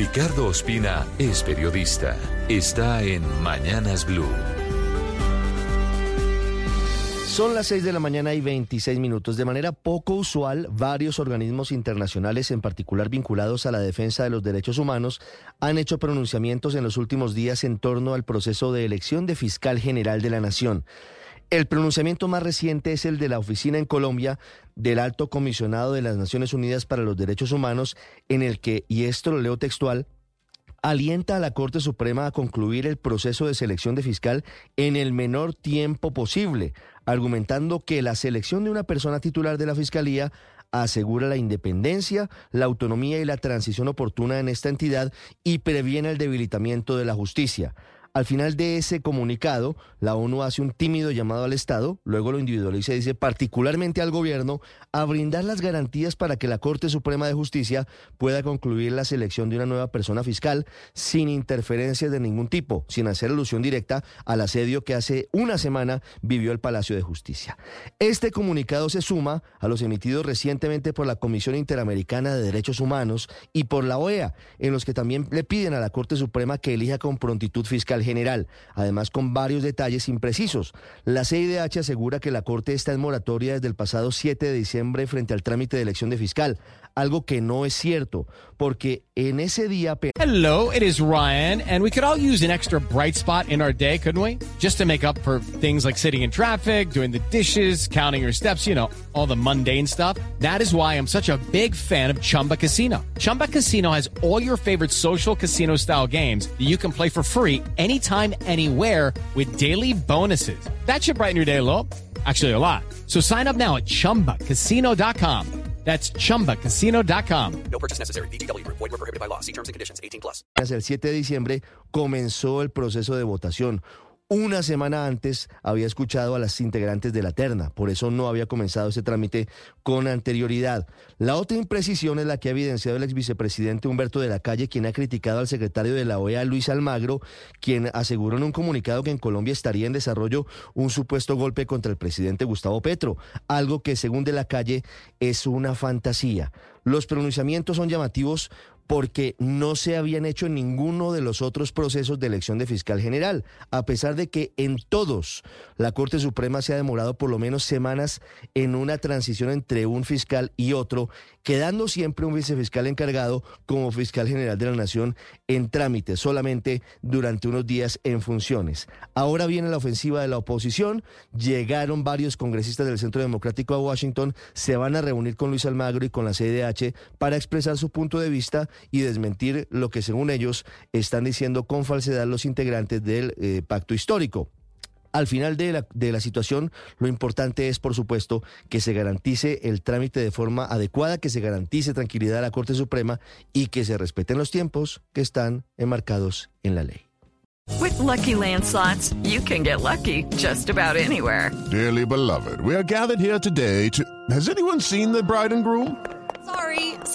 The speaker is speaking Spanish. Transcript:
Ricardo Ospina es periodista. Está en Mañanas Blue. Son las 6 de la mañana y 26 minutos. De manera poco usual, varios organismos internacionales, en particular vinculados a la defensa de los derechos humanos, han hecho pronunciamientos en los últimos días en torno al proceso de elección de fiscal general de la Nación. El pronunciamiento más reciente es el de la oficina en Colombia del Alto Comisionado de las Naciones Unidas para los Derechos Humanos, en el que, y esto lo leo textual, alienta a la Corte Suprema a concluir el proceso de selección de fiscal en el menor tiempo posible, argumentando que la selección de una persona titular de la Fiscalía asegura la independencia, la autonomía y la transición oportuna en esta entidad y previene el debilitamiento de la justicia. Al final de ese comunicado, la ONU hace un tímido llamado al Estado, luego lo individualiza y dice particularmente al gobierno a brindar las garantías para que la Corte Suprema de Justicia pueda concluir la selección de una nueva persona fiscal sin interferencias de ningún tipo, sin hacer alusión directa al asedio que hace una semana vivió el Palacio de Justicia. Este comunicado se suma a los emitidos recientemente por la Comisión Interamericana de Derechos Humanos y por la OEA, en los que también le piden a la Corte Suprema que elija con prontitud fiscal general, además con varios detalles imprecisos. La CIDH asegura que la Corte está en moratoria desde el pasado 7 de diciembre frente al trámite de elección de fiscal, algo que no es cierto, porque en ese día... Hello, it is Ryan, and we could all use an extra bright spot in our day, couldn't we? Just to make up for things like sitting in traffic, doing the dishes, counting your steps, you know, all the mundane stuff. That is why I'm such a big fan of Chumba Casino. Chumba Casino has all your favorite social casino style games that you can play for free anytime, anywhere with daily bonuses. That should brighten your day a little. Actually, a lot. So sign up now at chumbacasino.com. That's chumbacasino.com. No purchase necessary. BGW. Void were prohibited by law. See terms and conditions. 18 plus. El 7 de diciembre comenzó el proceso de votación. Una semana antes había escuchado a las integrantes de la terna, por eso no había comenzado ese trámite con anterioridad. La otra imprecisión es la que ha evidenciado el ex vicepresidente Humberto de la Calle, quien ha criticado al secretario de la OEA, Luis Almagro, quien aseguró en un comunicado que en Colombia estaría en desarrollo un supuesto golpe contra el presidente Gustavo Petro, algo que según de la Calle es una fantasía. Los pronunciamientos son llamativos porque no se habían hecho ninguno de los otros procesos de elección de fiscal general, a pesar de que en todos la Corte Suprema se ha demorado por lo menos semanas en una transición entre un fiscal y otro, quedando siempre un vicefiscal encargado como fiscal general de la Nación en trámite, solamente durante unos días en funciones. Ahora viene la ofensiva de la oposición, llegaron varios congresistas del Centro Democrático a Washington, se van a reunir con Luis Almagro y con la CDH para expresar su punto de vista y desmentir lo que según ellos están diciendo con falsedad los integrantes del eh, pacto histórico. Al final de la, de la situación, lo importante es, por supuesto, que se garantice el trámite de forma adecuada, que se garantice tranquilidad a la Corte Suprema y que se respeten los tiempos que están enmarcados en la ley. With lucky landslots, you can get lucky just about anywhere. Dearly beloved, we are gathered here today to. Has anyone seen the bride and groom? Sorry,